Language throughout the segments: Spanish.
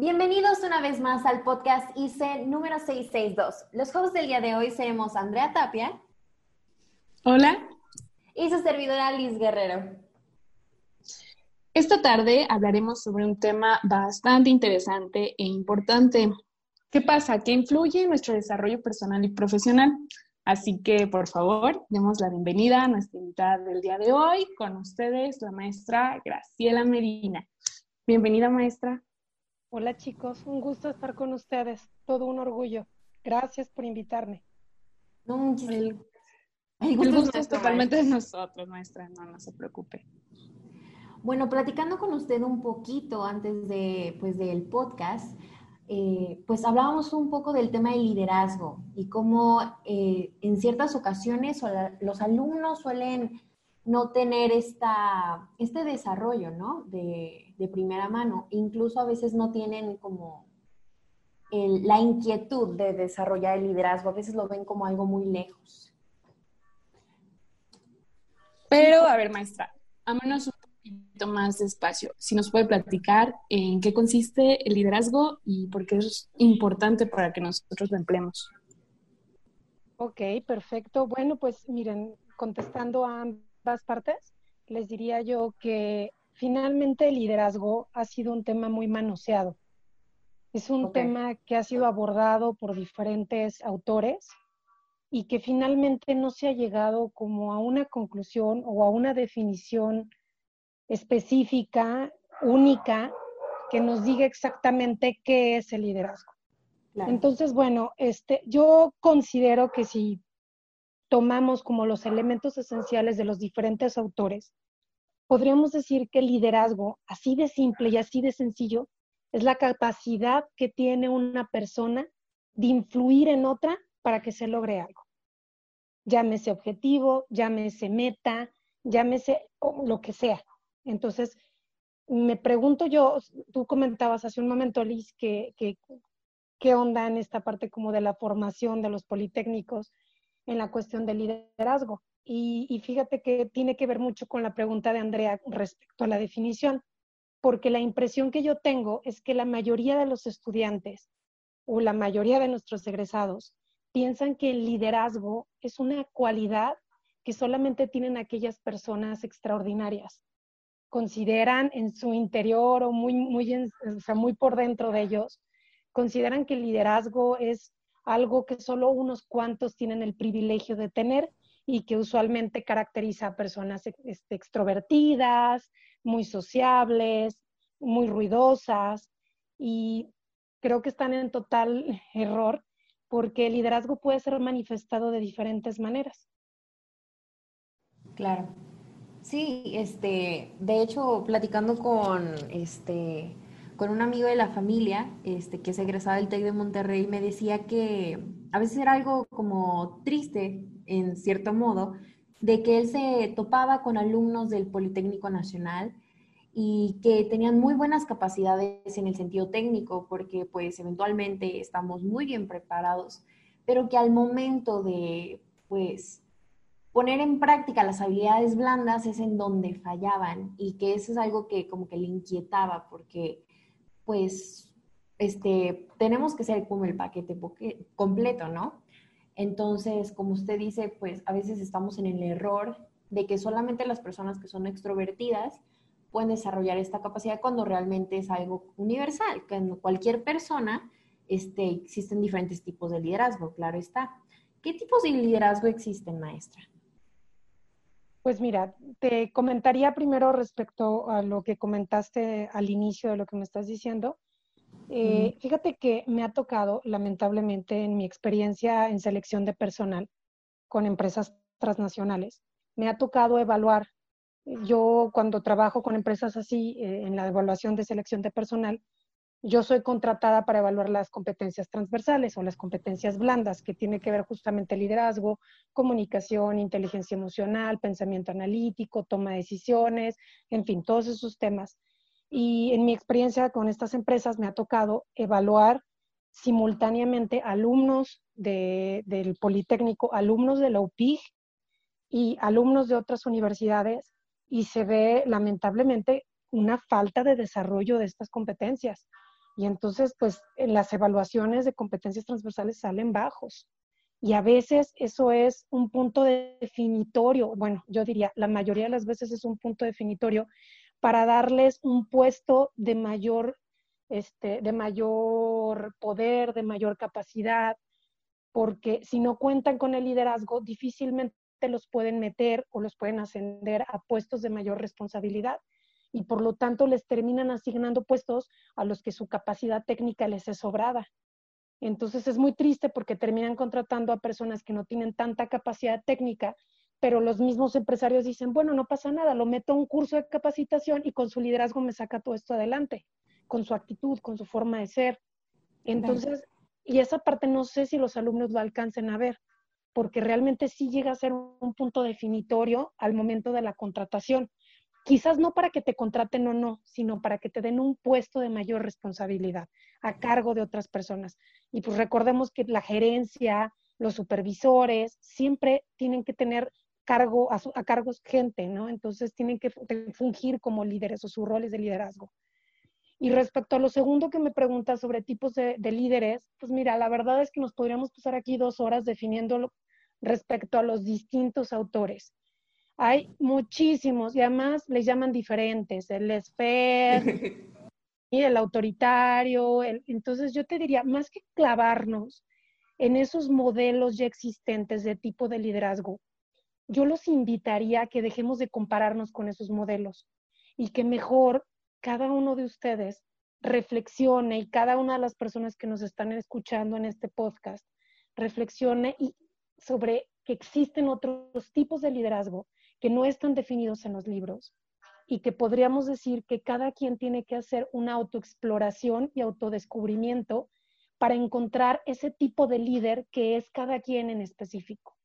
Bienvenidos una vez más al podcast ICE número 662. Los hosts del día de hoy seremos Andrea Tapia. Hola. Y su servidora Liz Guerrero. Esta tarde hablaremos sobre un tema bastante interesante e importante. ¿Qué pasa? ¿Qué influye en nuestro desarrollo personal y profesional? Así que, por favor, demos la bienvenida a nuestra invitada del día de hoy. Con ustedes, la maestra Graciela Medina. Bienvenida, maestra. Hola, chicos. Un gusto estar con ustedes. Todo un orgullo. Gracias por invitarme. No, el, el gusto, es totalmente de nosotros, maestra. No, no se preocupe. Bueno, platicando con usted un poquito antes de, pues, del podcast, eh, pues hablábamos un poco del tema del liderazgo y cómo eh, en ciertas ocasiones los alumnos suelen no tener esta, este desarrollo, ¿no? De, de primera mano. Incluso a veces no tienen como la inquietud de desarrollar el liderazgo. A veces lo ven como algo muy lejos. Pero, a ver, maestra, vámonos un más despacio. Si nos puede platicar en qué consiste el liderazgo y por qué es importante para que nosotros lo empleemos. Ok, perfecto. Bueno, pues miren, contestando a ambas partes, les diría yo que finalmente el liderazgo ha sido un tema muy manoseado. Es un tema que ha sido abordado por diferentes autores y que finalmente no se ha llegado como a una conclusión o a una definición específica, única, que nos diga exactamente qué es el liderazgo. Entonces, bueno, este, yo considero que si tomamos como los elementos esenciales de los diferentes autores, podríamos decir que el liderazgo, así de simple y así de sencillo, es la capacidad que tiene una persona de influir en otra para que se logre algo. Llámese objetivo, llámese meta, llámese lo que sea. Entonces, me pregunto yo, tú comentabas hace un momento, Liz, que, qué onda en esta parte como de la formación de los politécnicos en la cuestión del liderazgo. Y, fíjate que tiene que ver mucho con la pregunta de Andrea respecto a la definición, porque la impresión que yo tengo es que la mayoría de los estudiantes o la mayoría de nuestros egresados piensan que el liderazgo es una cualidad que solamente tienen aquellas personas extraordinarias consideran en su interior o muy, muy, o sea, muy por dentro de ellos, consideran que el liderazgo es algo que solo unos cuantos tienen el privilegio de tener y que usualmente caracteriza a personas este, extrovertidas, muy sociables, muy ruidosas y creo que están en total error porque el liderazgo puede ser manifestado de diferentes maneras. Claro. Sí, este, de hecho, platicando con este con un amigo de la familia, este, que es egresado del TEC de Monterrey, me decía que a veces era algo como triste, en cierto modo, de que él se topaba con alumnos del Politécnico Nacional y que tenían muy buenas capacidades en el sentido técnico, porque pues eventualmente estamos muy bien preparados, pero que al momento de pues poner en práctica las habilidades blandas es en donde fallaban y que eso es algo que como que le inquietaba porque pues este tenemos que ser como el paquete completo, ¿no? Entonces, como usted dice, pues a veces estamos en el error de que solamente las personas que son extrovertidas pueden desarrollar esta capacidad cuando realmente es algo universal, que en cualquier persona este, existen diferentes tipos de liderazgo, claro está. ¿Qué tipos de liderazgo existen, maestra? Pues mira, te comentaría primero respecto a lo que comentaste al inicio de lo que me estás diciendo. Eh, fíjate que me ha tocado, lamentablemente, en mi experiencia en selección de personal con empresas transnacionales, me ha tocado evaluar. Yo cuando trabajo con empresas así, eh, en la evaluación de selección de personal, yo soy contratada para evaluar las competencias transversales o las competencias blandas, que tiene que ver justamente liderazgo, comunicación, inteligencia emocional, pensamiento analítico, toma de decisiones, en fin, todos esos temas. Y en mi experiencia con estas empresas me ha tocado evaluar simultáneamente alumnos del Politécnico, alumnos de la UPIG y alumnos de otras universidades y se ve lamentablemente una falta de desarrollo de estas competencias Y entonces, pues, en las evaluaciones de competencias transversales salen bajos. Y a veces eso es un punto definitorio, bueno, yo diría, la mayoría de las veces es un punto definitorio para darles un puesto de mayor, este, de mayor poder, de mayor capacidad, porque si no cuentan con el liderazgo, difícilmente los pueden meter o los pueden ascender a puestos de mayor responsabilidad y por lo tanto les terminan asignando puestos a los que su capacidad técnica les es sobrada. Entonces es muy triste porque terminan contratando a personas que no tienen tanta capacidad técnica, pero los mismos empresarios dicen, bueno, no pasa nada, lo meto a un curso de capacitación y con su liderazgo me saca todo esto adelante, con su actitud, con su forma de ser. Entonces, y esa parte no sé si los alumnos lo alcancen a ver, porque realmente sí llega a ser un punto definitorio al momento de la contratación. Quizás no para que te contraten o no, sino para que te den un puesto de mayor responsabilidad a cargo de otras personas. Y pues recordemos que la gerencia, los supervisores, siempre tienen que tener cargo, a, a cargos gente, ¿no? Entonces tienen que fungir como líderes o sus roles de liderazgo. Y respecto a lo segundo que me preguntas sobre tipos de, de, líderes, pues mira, la verdad es que nos podríamos pasar aquí dos horas definiéndolo respecto a los distintos autores. Hay muchísimos y además les llaman diferentes, el esfer y el autoritario. entonces yo te diría, más que clavarnos en esos modelos ya existentes de tipo de liderazgo, yo los invitaría a que dejemos de compararnos con esos modelos y que mejor cada uno de ustedes reflexione y cada una de las personas que nos están escuchando en este podcast reflexione y sobre que existen otros tipos de liderazgo que no están definidos en los libros y que podríamos decir que cada quien tiene que hacer una autoexploración y autodescubrimiento para encontrar ese tipo de líder que es cada quien en específico.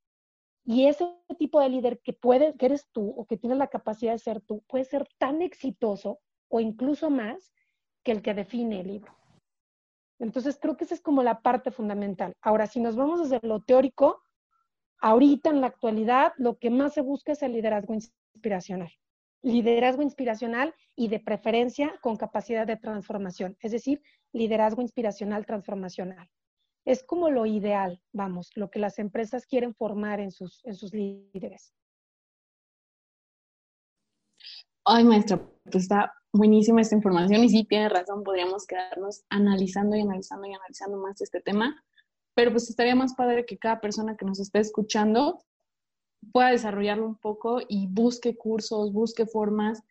Y ese tipo de líder que puede, que eres tú o que tiene la capacidad de ser tú, puede ser tan exitoso o incluso más que el que define el libro. Entonces creo que esa es como la parte fundamental. Ahora, si nos vamos desde lo teórico, ahorita en la actualidad lo que más se busca es el liderazgo inspiracional. Liderazgo inspiracional y de preferencia con capacidad de transformación, es decir, liderazgo inspiracional transformacional es como lo ideal, vamos, lo que las empresas quieren formar en sus, en sus líderes. Ay, maestra, pues está buenísima esta información y sí, tiene razón, podríamos quedarnos analizando y analizando y analizando más este tema, pero pues estaría más padre que cada persona que nos esté escuchando pueda desarrollarlo un poco y busque cursos, busque formas,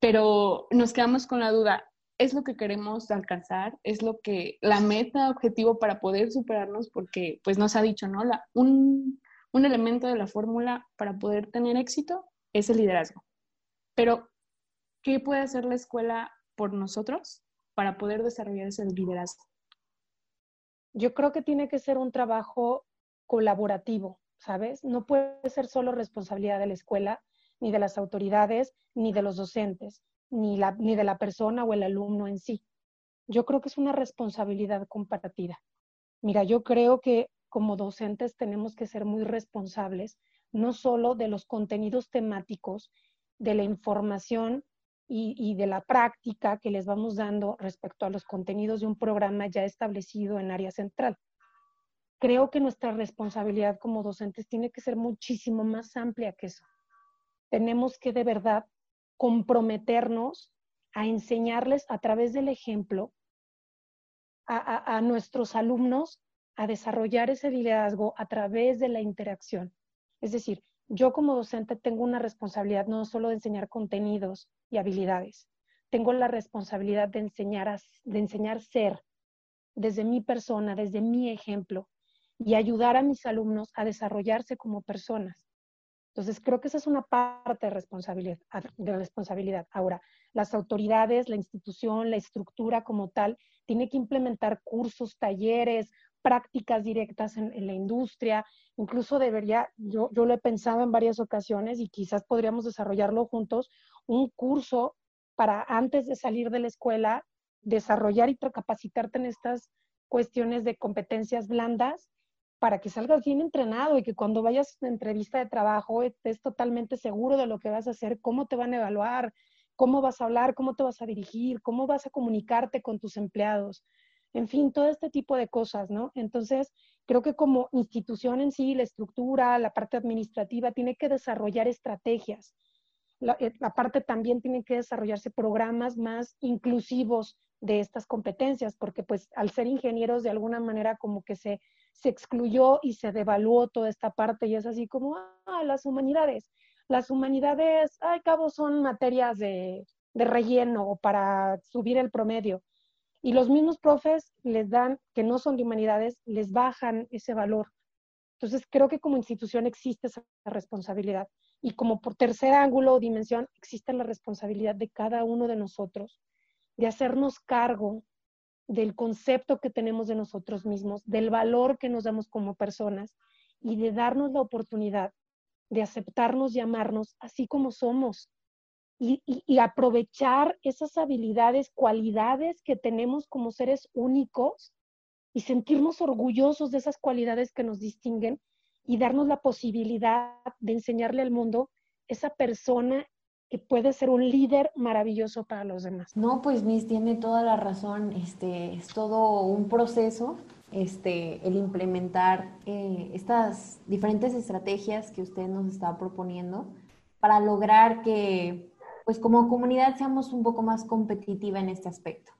pero nos quedamos con la duda, es lo que queremos alcanzar, es lo que, la meta, objetivo para poder superarnos, porque pues nos ha dicho, ¿no? La, un, un elemento de la fórmula para poder tener éxito es el liderazgo. Pero, ¿qué puede hacer la escuela por nosotros para poder desarrollar ese liderazgo? Yo creo que tiene que ser un trabajo colaborativo, ¿sabes? No puede ser solo responsabilidad de la escuela, ni de las autoridades, ni de los docentes ni, de la persona o el alumno en sí. Yo creo que es una responsabilidad compartida. Mira, yo creo que como docentes tenemos que ser muy responsables, no solo de los contenidos temáticos, de la información y, de la práctica que les vamos dando respecto a los contenidos de un programa ya establecido en área central. Creo que nuestra responsabilidad como docentes tiene que ser muchísimo más amplia que eso. Tenemos que de verdad comprometernos a enseñarles a través del ejemplo a, nuestros alumnos a desarrollar ese liderazgo a través de la interacción. Es decir, yo como docente tengo una responsabilidad no solo de enseñar contenidos y habilidades, tengo la responsabilidad de enseñar, de enseñar ser desde mi persona, desde mi ejemplo y ayudar a mis alumnos a desarrollarse como personas. Entonces, creo que esa es una parte de responsabilidad, de responsabilidad. Ahora, las autoridades, la institución, la estructura como tal, tiene que implementar cursos, talleres, prácticas directas en, la industria. Incluso debería, yo, yo lo he pensado en varias ocasiones y quizás podríamos desarrollarlo juntos, un curso para antes de salir de la escuela, desarrollar y capacitarte en estas cuestiones de competencias blandas para que salgas bien entrenado y que cuando vayas a una entrevista de trabajo estés totalmente seguro de lo que vas a hacer, cómo te van a evaluar, cómo vas a hablar, cómo te vas a dirigir, cómo vas a comunicarte con tus empleados, en fin, todo este tipo de cosas, ¿no? Entonces, creo que como institución en sí, la estructura, la parte administrativa, tiene que desarrollar estrategias. La, eh, la parte también tiene que desarrollarse programas más inclusivos de estas competencias, porque pues al ser ingenieros de alguna manera como que se, se excluyó y se devaluó toda esta parte y es así como, ah, las humanidades. Las humanidades, ay, cabo, son materias de, de relleno para subir el promedio. Y los mismos profes les dan, que no son de humanidades, les bajan ese valor. Entonces, creo que como institución existe esa responsabilidad. Y como por tercer ángulo o dimensión, existe la responsabilidad de cada uno de nosotros de hacernos cargo del concepto que tenemos de nosotros mismos, del valor que nos damos como personas y de darnos la oportunidad de aceptarnos y amarnos así como somos, y, aprovechar esas habilidades, cualidades que tenemos como seres únicos y sentirnos orgullosos de esas cualidades que nos distinguen y darnos la posibilidad de enseñarle al mundo esa persona que puede ser un líder maravilloso para los demás. No, pues Miss tiene toda la razón. Este es todo un proceso, este, el implementar eh, estas diferentes estrategias que usted nos está proponiendo para lograr que pues como comunidad seamos un poco más competitiva en este aspecto.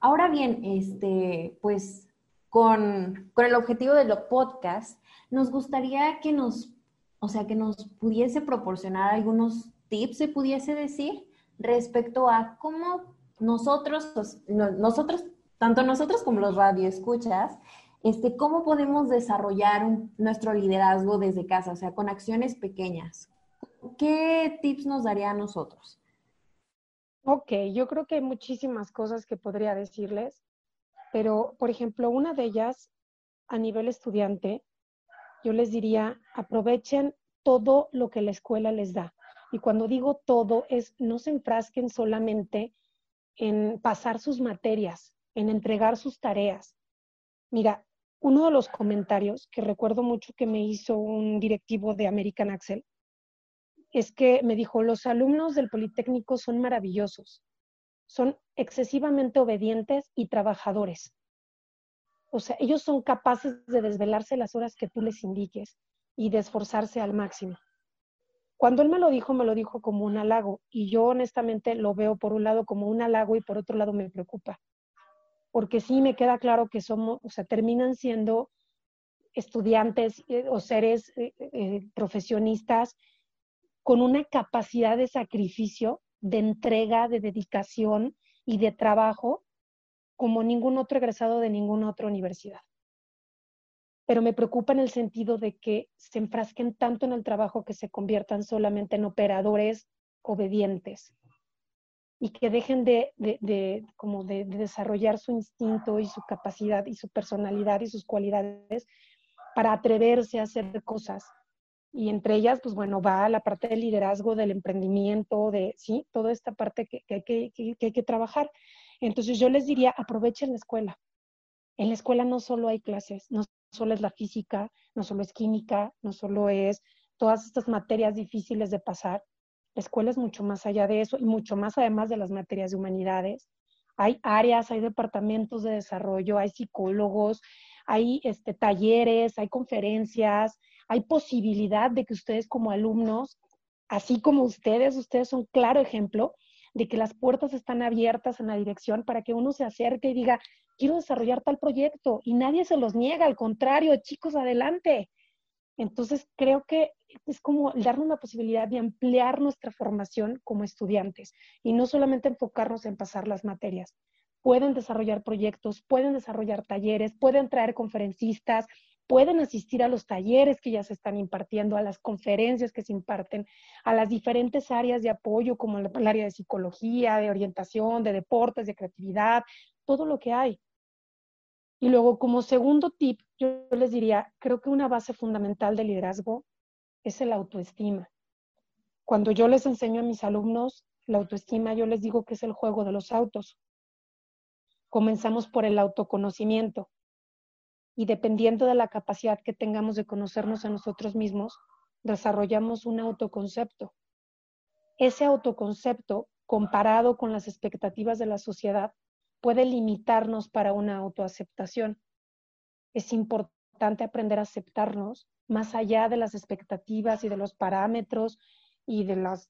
Ahora bien, este, pues con, con el objetivo de los podcasts, nos gustaría que nos, o sea, que nos pudiese proporcionar algunos tips, se pudiese decir, respecto a cómo nosotros, pues, nosotros, tanto nosotros como los radioescuchas, este, cómo podemos desarrollar nuestro liderazgo desde casa, o sea, con acciones pequeñas. ¿Qué tips nos daría a nosotros? Ok, yo creo que hay muchísimas cosas que podría decirles, pero por ejemplo, una de ellas a nivel estudiante, yo les diría, aprovechen todo lo que la escuela les da. Y cuando digo todo, es no se enfrasquen solamente en pasar sus materias, en entregar sus tareas. Mira, uno de los comentarios que recuerdo mucho que me hizo un directivo de American Axel es que me dijo, los alumnos del Politécnico son maravillosos, son excesivamente obedientes y trabajadores. O sea, ellos son capaces de desvelarse las horas que tú les indiques y de esforzarse al máximo. Cuando él me lo dijo, me lo dijo como un halago y yo honestamente lo veo por un lado como un halago y por otro lado me preocupa. Porque sí me queda claro que somos, o sea, terminan siendo estudiantes eh, o seres eh, eh, profesionistas con una capacidad de sacrificio, de entrega, de dedicación y de trabajo como ningún otro egresado de ninguna otra universidad. Pero me preocupa en el sentido de que se enfrasquen tanto en el trabajo que se conviertan solamente en operadores obedientes y que dejen de, como de desarrollar su instinto y su capacidad y su personalidad y sus cualidades para atreverse a hacer cosas y entre ellas, pues bueno, va la parte del liderazgo, del emprendimiento, de, sí, toda esta parte que, que, que, que hay que trabajar. Entonces yo les diría, aprovechen la escuela. En la escuela no solo hay clases, no solo es la física, no solo es química, no solo es todas estas materias difíciles de pasar. La escuela es mucho más allá de eso y mucho más además de las materias de humanidades. Hay áreas, hay departamentos de desarrollo, hay psicólogos, hay este, talleres, hay conferencias, hay posibilidad de que ustedes como alumnos, así como ustedes, ustedes son claro ejemplo de que las puertas están abiertas en la dirección para que uno se acerque y diga, quiero desarrollar tal proyecto y nadie se los niega, al contrario, chicos, adelante. Entonces, creo que es como darnos la posibilidad de ampliar nuestra formación como estudiantes y no solamente enfocarnos en pasar las materias. Pueden desarrollar proyectos, pueden desarrollar talleres, pueden traer conferencistas, pueden asistir a los talleres que ya se están impartiendo, a las conferencias que se imparten, a las diferentes áreas de apoyo como el área de psicología, de orientación, de deportes, de creatividad, todo lo que hay. Y luego, como segundo tip, yo les diría, creo que una base fundamental del liderazgo es el autoestima. Cuando yo les enseño a mis alumnos la autoestima, yo les digo que es el juego de los autos. Comenzamos por el autoconocimiento y dependiendo de la capacidad que tengamos de conocernos a nosotros mismos, desarrollamos un autoconcepto. Ese autoconcepto comparado con las expectativas de la sociedad, puede limitarnos para una autoaceptación. Es importante aprender a aceptarnos más allá de las expectativas y de los parámetros y de los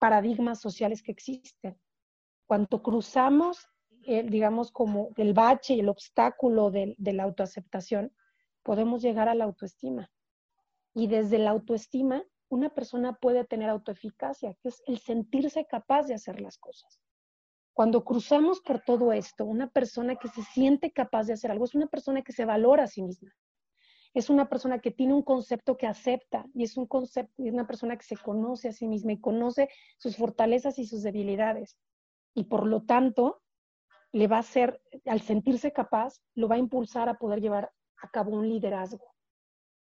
paradigmas sociales que existen. Cuando cruzamos, digamos, como el bache el obstáculo de, de la autoaceptación, podemos llegar a la autoestima. Y desde la autoestima, una persona puede tener autoeficacia, que es el sentirse capaz de hacer las cosas. Cuando cruzamos por todo esto, una persona que se siente capaz de hacer algo es una persona que se valora a sí misma. Es una persona que tiene un concepto que acepta y es un concepto, es una persona que se conoce a sí misma y conoce sus fortalezas y sus debilidades. Y por lo tanto, le va a hacer, al sentirse capaz, lo va a impulsar a poder llevar a cabo un liderazgo.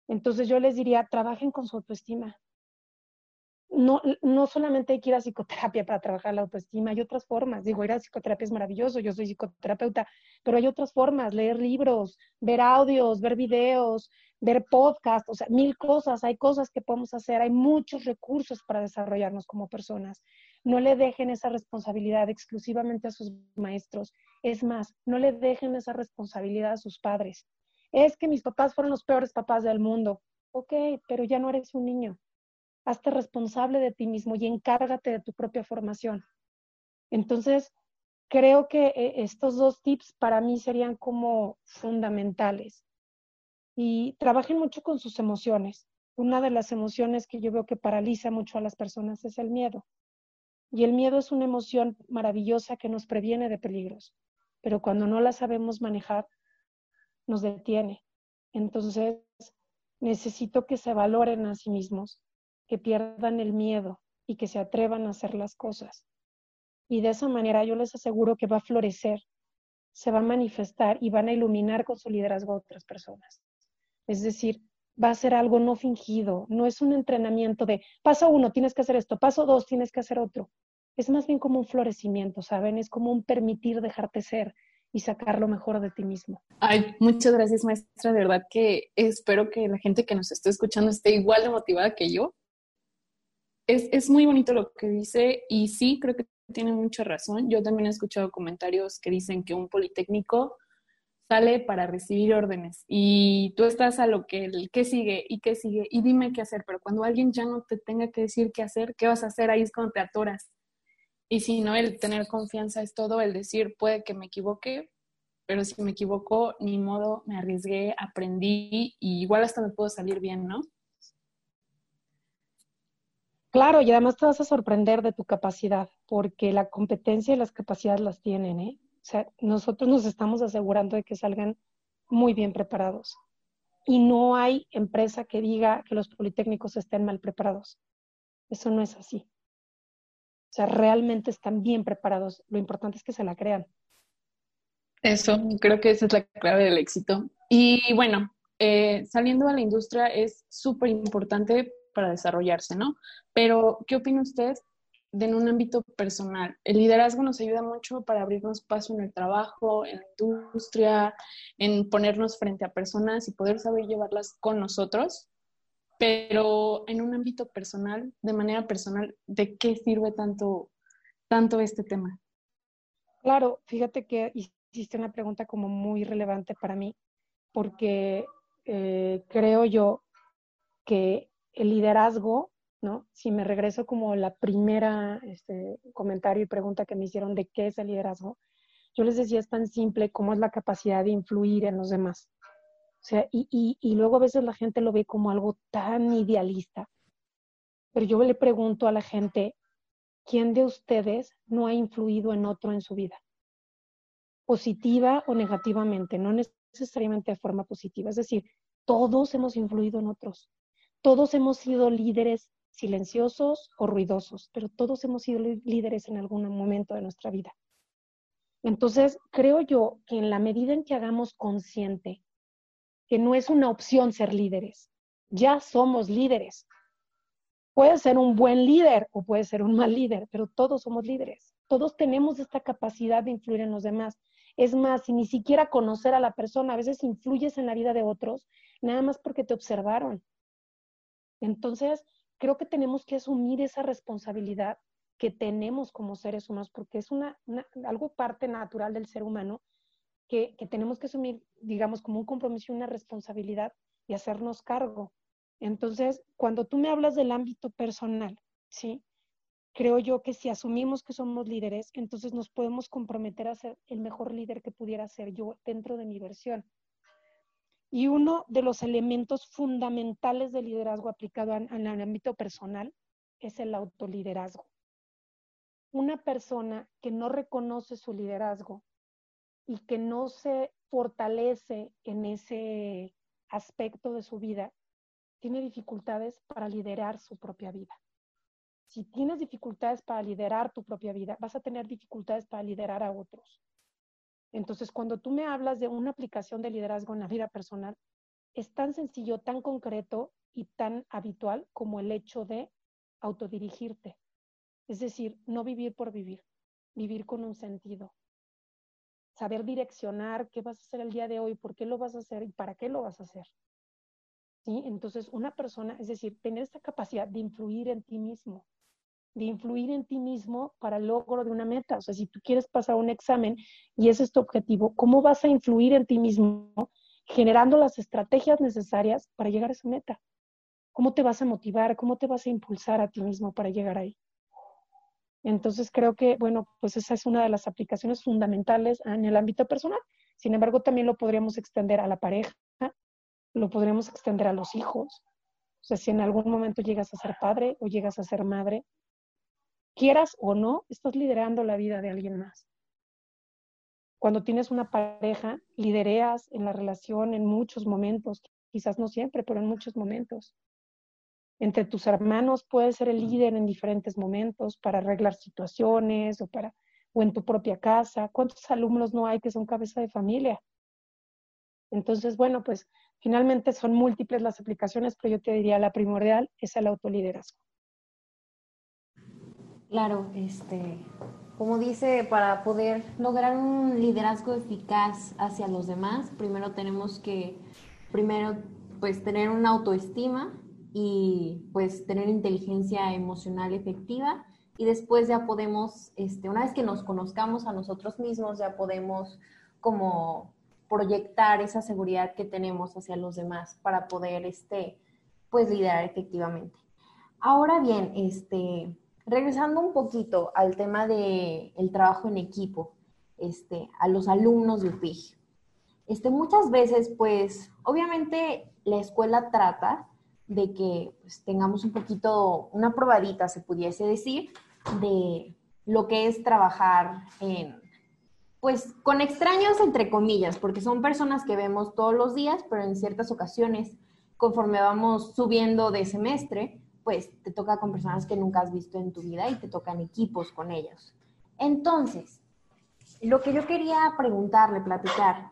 Entonces yo les diría, trabajen con su autoestima, no, no solamente hay que ir a psicoterapia para trabajar la autoestima, hay otras formas. Digo, ir a psicoterapia es maravilloso, yo soy psicoterapeuta, pero hay otras formas, leer libros, ver audios, ver videos, ver podcasts, o sea, mil cosas, hay cosas que podemos hacer, hay muchos recursos para desarrollarnos como personas. No le dejen esa responsabilidad exclusivamente a sus maestros. Es más, no le dejen esa responsabilidad a sus padres. Es que mis papás fueron los peores papás del mundo. Ok, pero ya no eres un niño hazte responsable de ti mismo y encárgate de tu propia formación. Entonces, creo que eh, estos dos tips para mí serían como fundamentales. Y trabajen mucho con sus emociones. Una de las emociones que yo veo que paraliza mucho a las personas es el miedo. Y el miedo es una emoción maravillosa que nos previene de peligros, pero cuando no la sabemos manejar, nos detiene. Entonces, necesito que se valoren a sí mismos, que pierdan el miedo y que se atrevan a hacer las cosas. Y de esa manera yo les aseguro que va a florecer, se va a manifestar y van a iluminar con su liderazgo a otras personas. Es decir, va a ser algo no fingido, no es un entrenamiento de paso uno, tienes que hacer esto, paso dos, tienes que hacer otro. Es más bien como un florecimiento, ¿saben? Es como un permitir dejarte ser y sacar lo mejor de ti mismo. Ay, muchas gracias, maestra. De verdad que espero que la gente que nos esté escuchando esté igual de motivada que yo es, muy bonito lo que dice y sí, creo que tiene mucha razón. Yo también he escuchado comentarios que dicen que un politécnico sale para recibir órdenes y tú estás a lo que el qué sigue y qué sigue y dime qué hacer, pero cuando alguien ya no te tenga que decir qué hacer, qué vas a hacer, ahí es cuando te atoras. Y si no, el tener confianza es todo, el decir, puede que me equivoque, pero si me equivoco, ni modo, me arriesgué, aprendí y igual hasta me puedo salir bien, ¿no? Claro, y además te vas a sorprender de tu capacidad, porque la competencia y las capacidades las tienen, ¿eh? O sea, nosotros nos estamos asegurando de que salgan muy bien preparados. Y no hay empresa que diga que los politécnicos estén mal preparados. Eso no es así. O sea, realmente están bien preparados. Lo importante es que se la crean. Eso, creo que esa es la clave del éxito. Y bueno, eh, saliendo a la industria es súper importante para desarrollarse, ¿no? Pero, ¿qué opina usted en un ámbito personal? El liderazgo nos ayuda mucho para abrirnos paso en el trabajo, en la industria, en ponernos frente a personas y poder saber llevarlas con nosotros. Pero en un ámbito personal, de manera personal, ¿de qué sirve tanto, tanto este tema? Claro, fíjate que hiciste una pregunta como muy relevante para mí, porque eh, creo yo que el liderazgo, ¿no? Si me regreso como la primera este, comentario y pregunta que me hicieron de qué es el liderazgo, yo les decía es tan simple como es la capacidad de influir en los demás. O sea, y, y, y luego a veces la gente lo ve como algo tan idealista. Pero yo le pregunto a la gente, ¿quién de ustedes no ha influido en otro en su vida? Positiva o negativamente, no necesariamente de forma positiva. Es decir, todos hemos influido en otros. Todos hemos sido líderes silenciosos o ruidosos, pero todos hemos sido líderes en algún momento de nuestra vida. Entonces, creo yo que en la medida en que hagamos consciente que no es una opción ser líderes, ya somos líderes. Puede ser un buen líder o puede ser un mal líder, pero todos somos líderes. Todos tenemos esta capacidad de influir en los demás. Es más, si ni siquiera conocer a la persona, a veces influyes en la vida de otros, nada más porque te observaron, entonces, creo que tenemos que asumir esa responsabilidad que tenemos como seres humanos, porque es una, algo parte natural del ser humano que, que, tenemos que asumir, digamos, como un compromiso y una responsabilidad y hacernos cargo. Entonces, cuando tú me hablas del ámbito personal, ¿sí? Creo yo que si asumimos que somos líderes, entonces nos podemos comprometer a ser el mejor líder que pudiera ser yo dentro de mi versión. Y uno de los elementos fundamentales del liderazgo aplicado en, el ámbito personal es el autoliderazgo una persona que no reconoce su liderazgo y que no se fortalece en ese aspecto de su vida, tiene dificultades para liderar su propia vida. Si tienes dificultades para liderar tu propia vida, vas a tener dificultades para liderar a otros. Entonces, cuando tú me hablas de una aplicación de liderazgo en la vida personal, es tan sencillo, tan concreto y tan habitual como el hecho de autodirigirte, es decir, no vivir por vivir, vivir con un sentido. Saber direccionar qué vas a hacer el día de hoy, por qué lo vas a hacer y para qué lo vas a hacer. ¿Sí? Entonces, una persona, es decir, tener esta capacidad de influir en ti mismo, de influir en ti mismo para el logro de una meta. O sea, si tú quieres pasar un examen y ese es tu objetivo, ¿cómo vas a influir en ti mismo generando las estrategias necesarias para llegar a esa meta? ¿Cómo te vas a motivar? ¿Cómo te vas a impulsar a ti mismo para llegar ahí? Entonces creo que, bueno, pues esa es una de las aplicaciones fundamentales en el ámbito personal. Sin embargo, también lo podríamos extender a la pareja, lo podríamos extender a los hijos. O sea, si en algún momento llegas a ser padre o llegas a ser madre, quieras o no, estás liderando la vida de alguien más. Cuando tienes una pareja, lidereas en la relación en muchos momentos, quizás no siempre, pero en muchos momentos. Entre tus hermanos puedes ser el líder en diferentes momentos para arreglar situaciones o, para, o en tu propia casa. ¿Cuántos alumnos no hay que son cabeza de familia? Entonces, bueno, pues finalmente son múltiples las aplicaciones, pero yo te diría la primordial es el autoliderazgo. Claro, este, como dice, para poder lograr un liderazgo eficaz hacia los demás, primero tenemos que, primero, pues tener una autoestima, y pues tener inteligencia emocional efectiva y después ya podemos, este, una vez que nos conozcamos a nosotros mismos, ya podemos como proyectar esa seguridad que tenemos hacia los demás para poder, este, pues, liderar efectivamente. Ahora bien, este, regresando un poquito al tema del el trabajo en equipo, este, a los alumnos de UPIG. Este, muchas veces, pues, obviamente la escuela trata de que pues, tengamos un poquito, una probadita, se pudiese decir, de lo que es trabajar en, pues con extraños entre comillas, porque son personas que vemos todos los días, pero en ciertas ocasiones, conforme vamos subiendo de semestre, pues te toca con personas que nunca has visto en tu vida y te tocan equipos con ellos. Entonces, lo que yo quería preguntarle, platicar,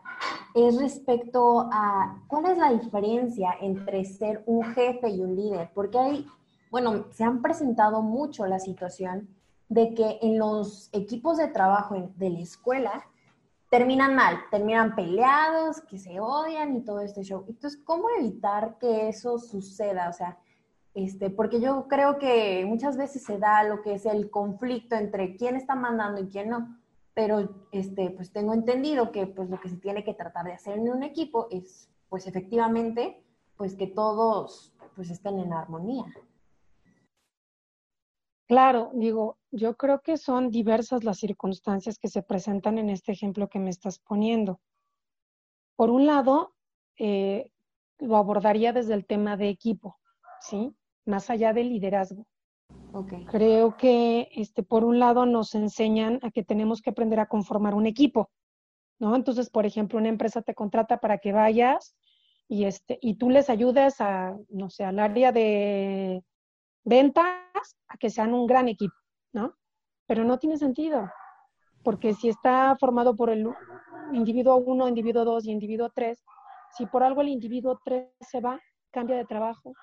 es respecto a cuál es la diferencia entre ser un jefe y un líder, porque hay, bueno, se han presentado mucho la situación de que en los equipos de trabajo de la escuela terminan mal, terminan peleados, que se odian y todo este show. Entonces, ¿cómo evitar que eso suceda? O sea, este, porque yo creo que muchas veces se da lo que es el conflicto entre quién está mandando y quién no pero este, pues tengo entendido que pues lo que se tiene que tratar de hacer en un equipo es pues efectivamente pues que todos pues estén en armonía. Claro, digo, yo creo que son diversas las circunstancias que se presentan en este ejemplo que me estás poniendo. Por un lado, eh, lo abordaría desde el tema de equipo, ¿sí? Más allá del liderazgo. Creo que este, por un lado nos enseñan a que tenemos que aprender a conformar un equipo, ¿no? Entonces, por ejemplo, una empresa te contrata para que vayas y, este, y tú les ayudes a, no sé, al área de ventas a que sean un gran equipo, ¿no? Pero no tiene sentido, porque si está formado por el individuo 1, individuo 2 y individuo 3, si por algo el individuo 3 se va, cambia de trabajo,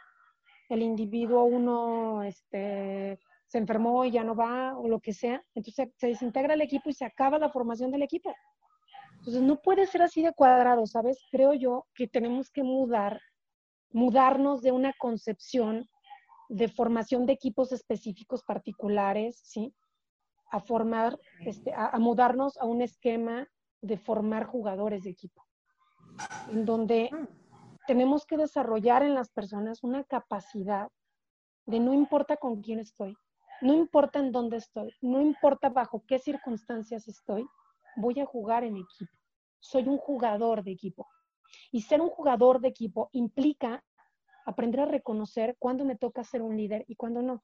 el individuo uno este, se enfermó y ya no va o lo que sea, entonces se desintegra el equipo y se acaba la formación del equipo. Entonces no puede ser así de cuadrado, ¿sabes? Creo yo que tenemos que mudar, mudarnos de una concepción de formación de equipos específicos particulares, ¿sí? A formar, este, a, mudarnos a un esquema de formar jugadores de equipo, en donde tenemos que desarrollar en las personas una capacidad de no importa con quién estoy, no importa en dónde estoy, no importa bajo qué circunstancias estoy, voy a jugar en equipo. Soy un jugador de equipo. Y ser un jugador de equipo implica aprender a reconocer cuándo me toca ser un líder y cuándo no.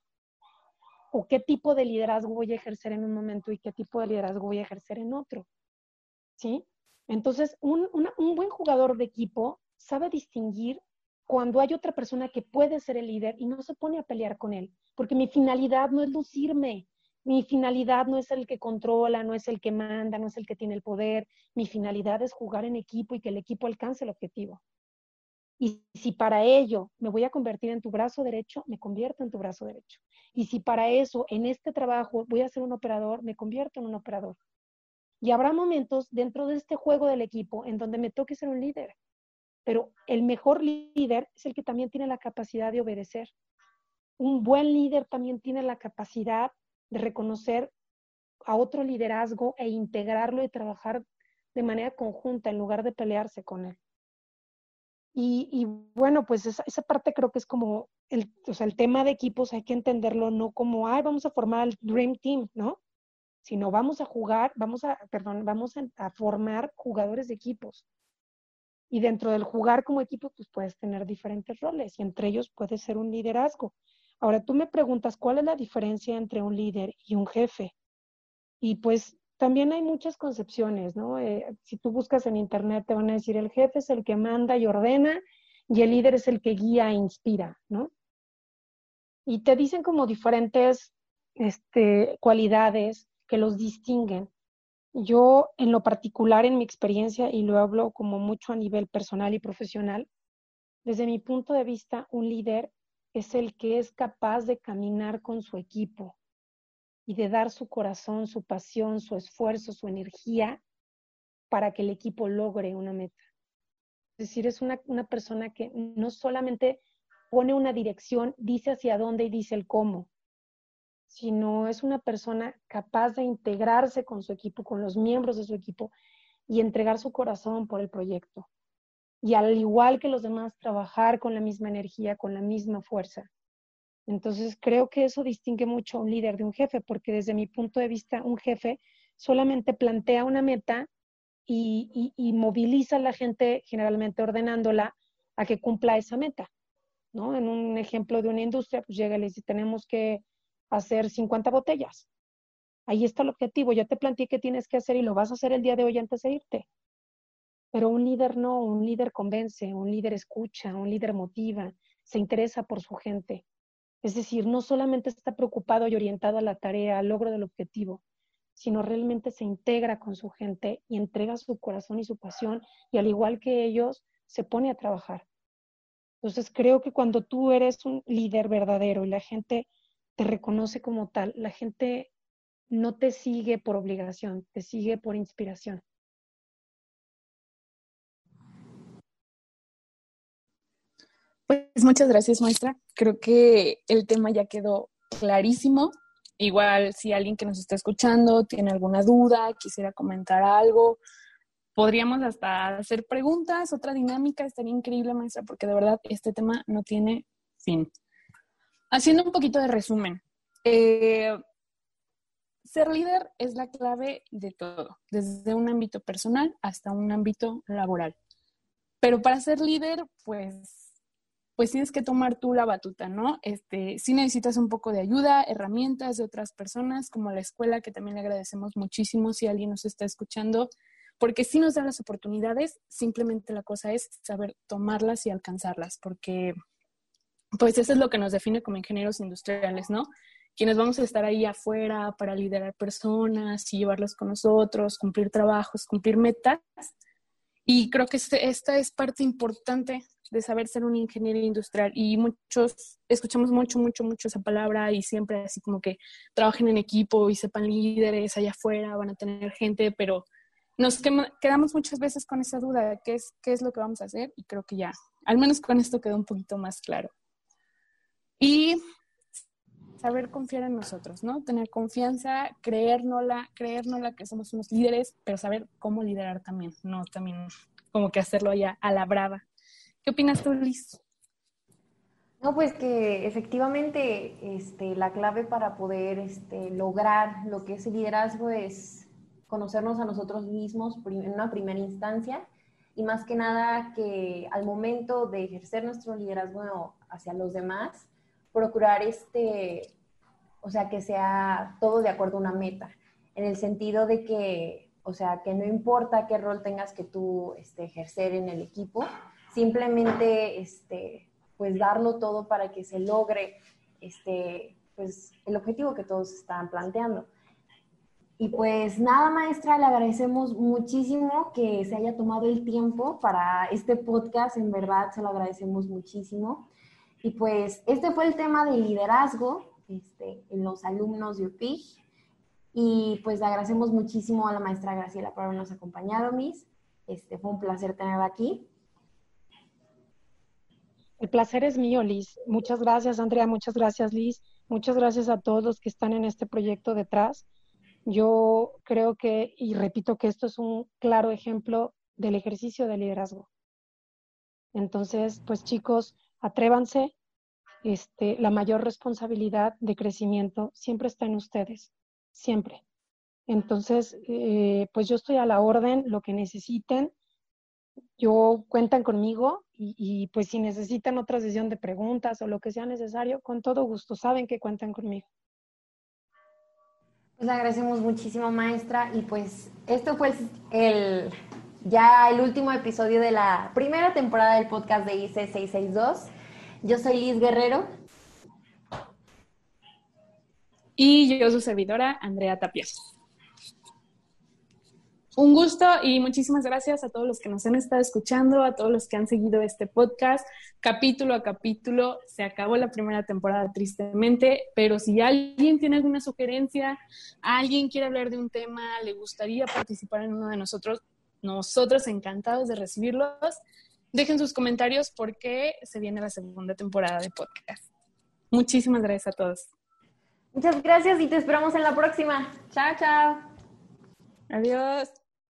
O qué tipo de liderazgo voy a ejercer en un momento y qué tipo de liderazgo voy a ejercer en otro. ¿Sí? Entonces, un, un buen jugador de equipo sabe distinguir cuando hay otra persona que puede ser el líder y no se pone a pelear con él, porque mi finalidad no es lucirme, mi finalidad no es el que controla, no es el que manda, no es el que tiene el poder, mi finalidad es jugar en equipo y que el equipo alcance el objetivo. Y si para ello me voy a convertir en tu brazo derecho, me convierto en tu brazo derecho. Y si para eso, en este trabajo, voy a ser un operador, me convierto en un operador. Y habrá momentos dentro de este juego del equipo en donde me toque ser un líder. Pero el mejor líder es el que también tiene la capacidad de obedecer. Un buen líder también tiene la capacidad de reconocer a otro liderazgo e integrarlo y trabajar de manera conjunta en lugar de pelearse con él. Y, bueno, pues esa, parte creo que es como el, o sea, el tema de equipos, hay que entenderlo no como, ay, vamos a formar el Dream Team, ¿no? Sino vamos a jugar, vamos a, perdón, vamos a, formar jugadores de equipos. Y dentro del jugar como equipo, pues puedes tener diferentes roles y entre ellos puede ser un liderazgo. Ahora tú me preguntas, ¿cuál es la diferencia entre un líder y un jefe? Y pues también hay muchas concepciones, ¿no? Eh, si tú buscas en internet te van a decir el jefe es el que manda y ordena y el líder es el que guía e inspira, ¿no? Y te dicen como diferentes este, cualidades que los distinguen. Yo, en lo particular, en mi experiencia, y lo hablo como mucho a nivel personal y profesional, desde mi punto de vista, un líder es el que es capaz de caminar con su equipo, y de dar su corazón, su pasión, su esfuerzo, su energía para que el equipo logre una meta. Es decir, es una, una persona que no solamente pone una dirección, dice hacia dónde y dice el cómo, sino es una persona capaz de integrarse con su equipo, con los miembros de su equipo y entregar su corazón por el proyecto. Y al igual que los demás, trabajar con la misma energía, con la misma fuerza. Entonces, creo que eso distingue mucho a un líder de un jefe, porque desde mi punto de vista, un jefe solamente plantea una meta y, moviliza a la gente, generalmente ordenándola, a que cumpla esa meta. ¿no? En un ejemplo de una industria, pues llega y le dice, tenemos que hacer 50 botellas. Ahí está el objetivo, ya te planteé qué tienes que hacer y lo vas a hacer el día de hoy antes de irte. Pero un líder no, un líder convence, un líder escucha, un líder motiva, se interesa por su gente. Es decir, no solamente está preocupado y orientado a la tarea, al logro del objetivo, sino realmente se integra con su gente y entrega su corazón y su pasión y al igual que ellos, se pone a trabajar. Entonces creo que cuando tú eres un líder verdadero y la gente te reconoce como tal, la gente no te sigue por obligación, te sigue por inspiración. Pues muchas gracias, maestra. Creo que el tema ya quedó clarísimo. Igual si alguien que nos está escuchando tiene alguna duda, quisiera comentar algo, podríamos hasta hacer preguntas, otra dinámica, estaría increíble, maestra, porque de verdad este tema no tiene fin. Haciendo un poquito de resumen, eh, ser líder es la clave de todo, desde un ámbito personal hasta un ámbito laboral. Pero para ser líder, pues pues tienes que tomar tú la batuta, ¿no? Este, sí necesitas un poco de ayuda, herramientas de otras personas, como la escuela, que también le agradecemos muchísimo si alguien nos está escuchando, porque sí nos da las oportunidades, simplemente la cosa es saber tomarlas y alcanzarlas, porque pues eso es lo que nos define como ingenieros industriales, ¿no? Quienes vamos a estar ahí afuera para liderar personas y llevarlas con nosotros, cumplir trabajos, cumplir metas. Y creo que este, esta es parte importante de saber ser un ingeniero industrial y muchos, escuchamos mucho, mucho, mucho esa palabra y siempre así como que trabajen en equipo y sepan líderes allá afuera, van a tener gente, pero nos quedamos muchas veces con esa duda de qué es, qué es lo que vamos a hacer y creo que ya, al menos con esto quedó un poquito más claro. Y saber confiar en nosotros, ¿no? Tener confianza, creérnosla, creérnosla que somos unos líderes, pero saber cómo liderar también, no también como que hacerlo ya a la brava. ¿Qué opinas tú, Liz? No, pues que efectivamente este, la clave para poder este, lograr lo que es el liderazgo es conocernos a nosotros mismos en una primera instancia y más que nada que al momento de ejercer nuestro liderazgo hacia los demás, procurar este, o sea, que sea todo de acuerdo a una meta, en el sentido de que, o sea, que no importa qué rol tengas que tú este, ejercer en el equipo, simplemente este, pues darlo todo para que se logre este, pues, el objetivo que todos están planteando. Y pues nada, maestra, le agradecemos muchísimo que se haya tomado el tiempo para este podcast, en verdad se lo agradecemos muchísimo. Y pues este fue el tema del liderazgo este, en los alumnos de UPIG. Y pues le agradecemos muchísimo a la maestra Graciela por habernos acompañado, Miss. Este, fue un placer tenerla aquí. El placer es mío, Liz. Muchas gracias, Andrea. Muchas gracias, Liz. Muchas gracias a todos los que están en este proyecto detrás. Yo creo que, y repito que esto es un claro ejemplo del ejercicio de liderazgo. Entonces, pues chicos, atrévanse. Este, la mayor responsabilidad de crecimiento siempre está en ustedes, siempre. Entonces, eh, pues yo estoy a la orden, lo que necesiten, yo cuentan conmigo y, pues si necesitan otra sesión de preguntas o lo que sea necesario, con todo gusto, saben que cuentan conmigo. Pues agradecemos muchísimo, maestra, y pues esto fue el ya el último episodio de la primera temporada del podcast de IC 662. Yo soy Liz Guerrero. Y yo, su servidora, Andrea Tapia. Un gusto y muchísimas gracias a todos los que nos han estado escuchando, a todos los que han seguido este podcast. Capítulo a capítulo, se acabó la primera temporada tristemente, pero si alguien tiene alguna sugerencia, alguien quiere hablar de un tema, le gustaría participar en uno de nosotros, nosotros encantados de recibirlos. Dejen sus comentarios porque se viene la segunda temporada de podcast. Muchísimas gracias a todos. Muchas gracias y te esperamos en la próxima. Chao, chao. Adiós.